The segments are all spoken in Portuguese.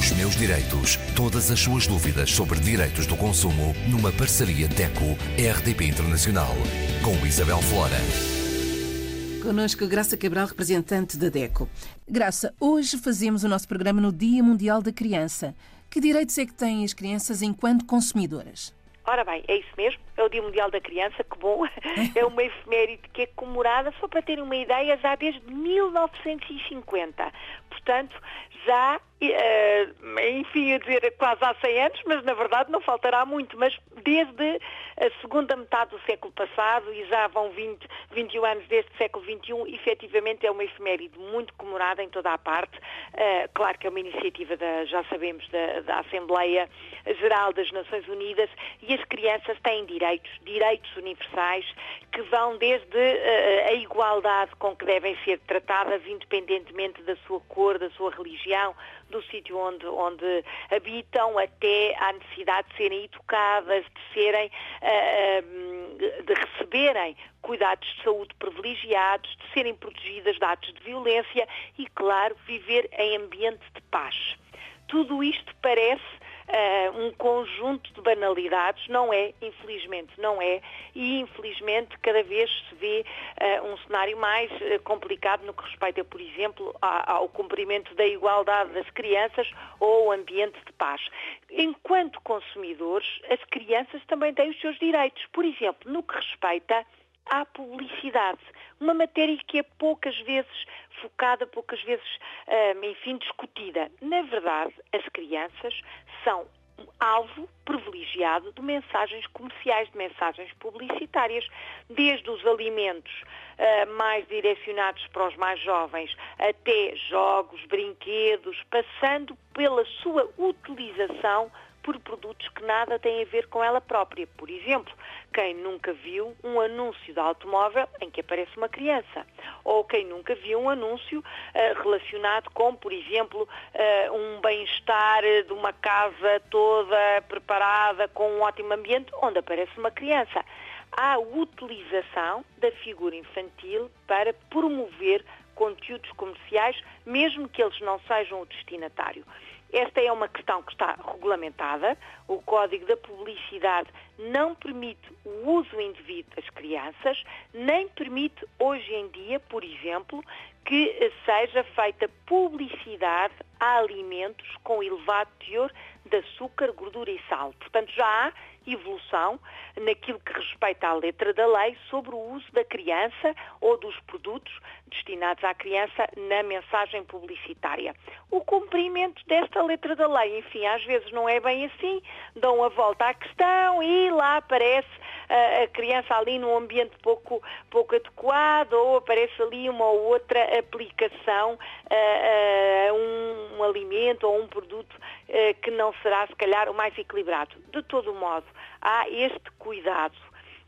Os meus direitos. Todas as suas dúvidas sobre direitos do consumo numa parceria DECO-RDP Internacional. Com Isabel Flora. Conosco Graça Cabral, representante da DECO. Graça, hoje fazemos o nosso programa no Dia Mundial da Criança. Que direitos é que têm as crianças enquanto consumidoras? Ora bem, é isso mesmo, é o Dia Mundial da Criança, que bom, é uma efeméride que é comemorada, só para terem uma ideia, já desde 1950. Portanto, já, uh, enfim, eu dizer quase há 100 anos, mas na verdade não faltará muito, mas desde a segunda metade do século passado, e já vão 20, 21 anos deste século XXI, efetivamente é uma efeméride muito comemorada em toda a parte. Uh, claro que é uma iniciativa, da, já sabemos, da, da Assembleia Geral das Nações Unidas, e as crianças têm direitos, direitos universais, que vão desde uh, a igualdade com que devem ser tratadas, independentemente da sua cor, da sua religião, do sítio onde, onde habitam, até à necessidade de serem educadas, de serem, uh, de receberem cuidados de saúde privilegiados, de serem protegidas de atos de violência e, claro, viver em ambiente de paz. Tudo isto parece uh, um conjunto de banalidades, não é, infelizmente não é, e infelizmente cada vez se vê uh, um cenário mais uh, complicado no que respeita, por exemplo, a, ao cumprimento da igualdade das crianças ou ao ambiente de paz. Enquanto consumidores, as crianças também têm os seus direitos, por exemplo, no que respeita à publicidade. Uma matéria que é poucas vezes focada, poucas vezes, enfim, discutida. Na verdade, as crianças são alvo privilegiado de mensagens comerciais, de mensagens publicitárias, desde os alimentos uh, mais direcionados para os mais jovens até jogos, brinquedos, passando pela sua utilização por produtos que nada têm a ver com ela própria. Por exemplo, quem nunca viu um anúncio de automóvel em que aparece uma criança? Ou quem nunca viu um anúncio uh, relacionado com, por exemplo, uh, um bem-estar de uma casa toda preparada com um ótimo ambiente onde aparece uma criança? Há utilização da figura infantil para promover conteúdos comerciais, mesmo que eles não sejam o destinatário. Esta é uma questão que está regulamentada. O Código da Publicidade não permite o uso indevido das crianças, nem permite hoje em dia, por exemplo, que seja feita publicidade a alimentos com elevado teor de açúcar, gordura e sal. Portanto, já há evolução naquilo que respeita à letra da lei sobre o uso da criança ou dos produtos destinados à criança na mensagem publicitária. O cumprimento desta letra da lei, enfim, às vezes não é bem assim, dão a volta à questão e lá aparece a criança ali num ambiente pouco, pouco adequado ou aparece ali uma ou outra aplicação a, um, um alimento ou um produto que não será, se calhar, o mais equilibrado. De todo modo, há este cuidado.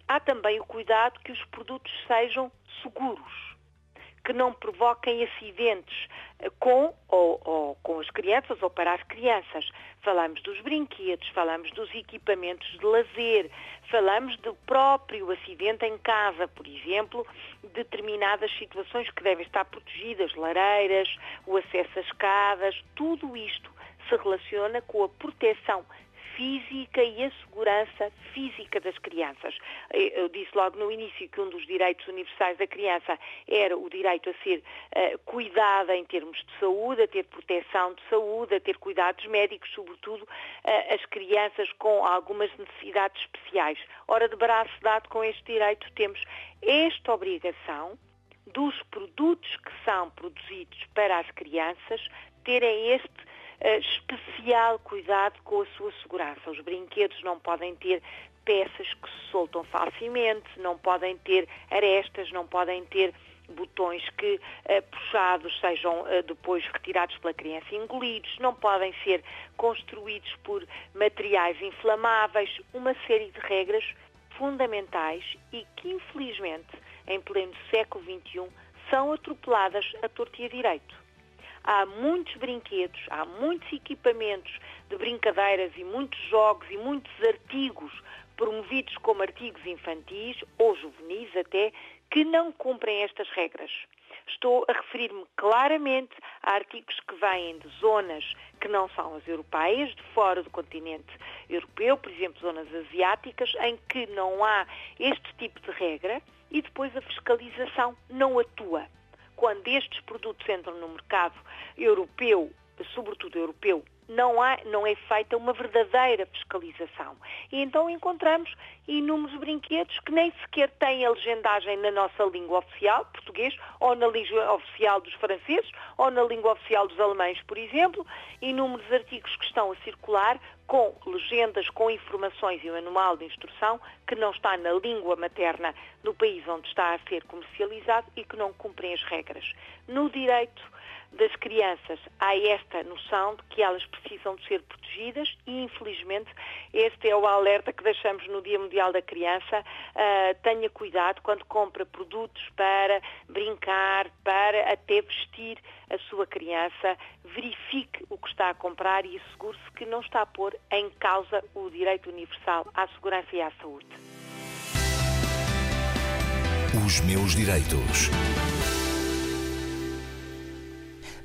Há também o cuidado que os produtos sejam seguros que não provoquem acidentes com ou, ou, com as crianças ou para as crianças. Falamos dos brinquedos, falamos dos equipamentos de lazer, falamos do próprio acidente em casa, por exemplo, determinadas situações que devem estar protegidas, lareiras, o acesso a escadas, tudo isto se relaciona com a proteção física e a segurança física das crianças. Eu disse logo no início que um dos direitos universais da criança era o direito a ser uh, cuidada em termos de saúde, a ter proteção de saúde, a ter cuidados médicos, sobretudo uh, as crianças com algumas necessidades especiais. Ora, de braço dado com este direito, temos esta obrigação dos produtos que são produzidos para as crianças terem este especial cuidado com a sua segurança. Os brinquedos não podem ter peças que se soltam facilmente, não podem ter arestas, não podem ter botões que uh, puxados sejam uh, depois retirados pela criança engolidos, não podem ser construídos por materiais inflamáveis, uma série de regras fundamentais e que infelizmente em pleno século XXI são atropeladas a torto e a direito há muitos brinquedos, há muitos equipamentos de brincadeiras e muitos jogos e muitos artigos promovidos como artigos infantis ou juvenis até, que não cumprem estas regras. Estou a referir-me claramente a artigos que vêm de zonas que não são as europeias, de fora do continente europeu, por exemplo, zonas asiáticas, em que não há este tipo de regra e depois a fiscalização não atua. Quando estes produtos entram no mercado europeu, sobretudo europeu, não, há, não é feita uma verdadeira fiscalização. E então encontramos inúmeros brinquedos que nem sequer têm a legendagem na nossa língua oficial, português, ou na língua oficial dos franceses, ou na língua oficial dos alemães, por exemplo, inúmeros artigos que estão a circular com legendas, com informações e o manual de instrução que não está na língua materna do país onde está a ser comercializado e que não cumprem as regras. No direito das crianças há esta noção de que elas precisam de ser protegidas e, infelizmente, este é o alerta que deixamos no Dia Mundial da Criança. Uh, tenha cuidado quando compra produtos para brincar, para até vestir a sua criança. Verifique o que está a comprar e assegure-se que não está a pôr em causa o direito universal à segurança e à saúde. Os meus direitos.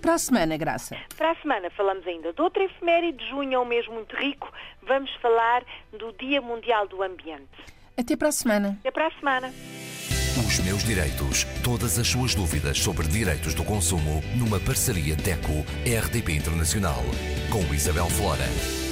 Para a semana, Graça. Para a semana falamos ainda de outra efeméride, de junho é um mês muito rico. Vamos falar do Dia Mundial do Ambiente. Até para a semana. Até para a semana. Os meus direitos. Todas as suas dúvidas sobre direitos do consumo numa parceria DECO-RDP Internacional com Isabel Flora.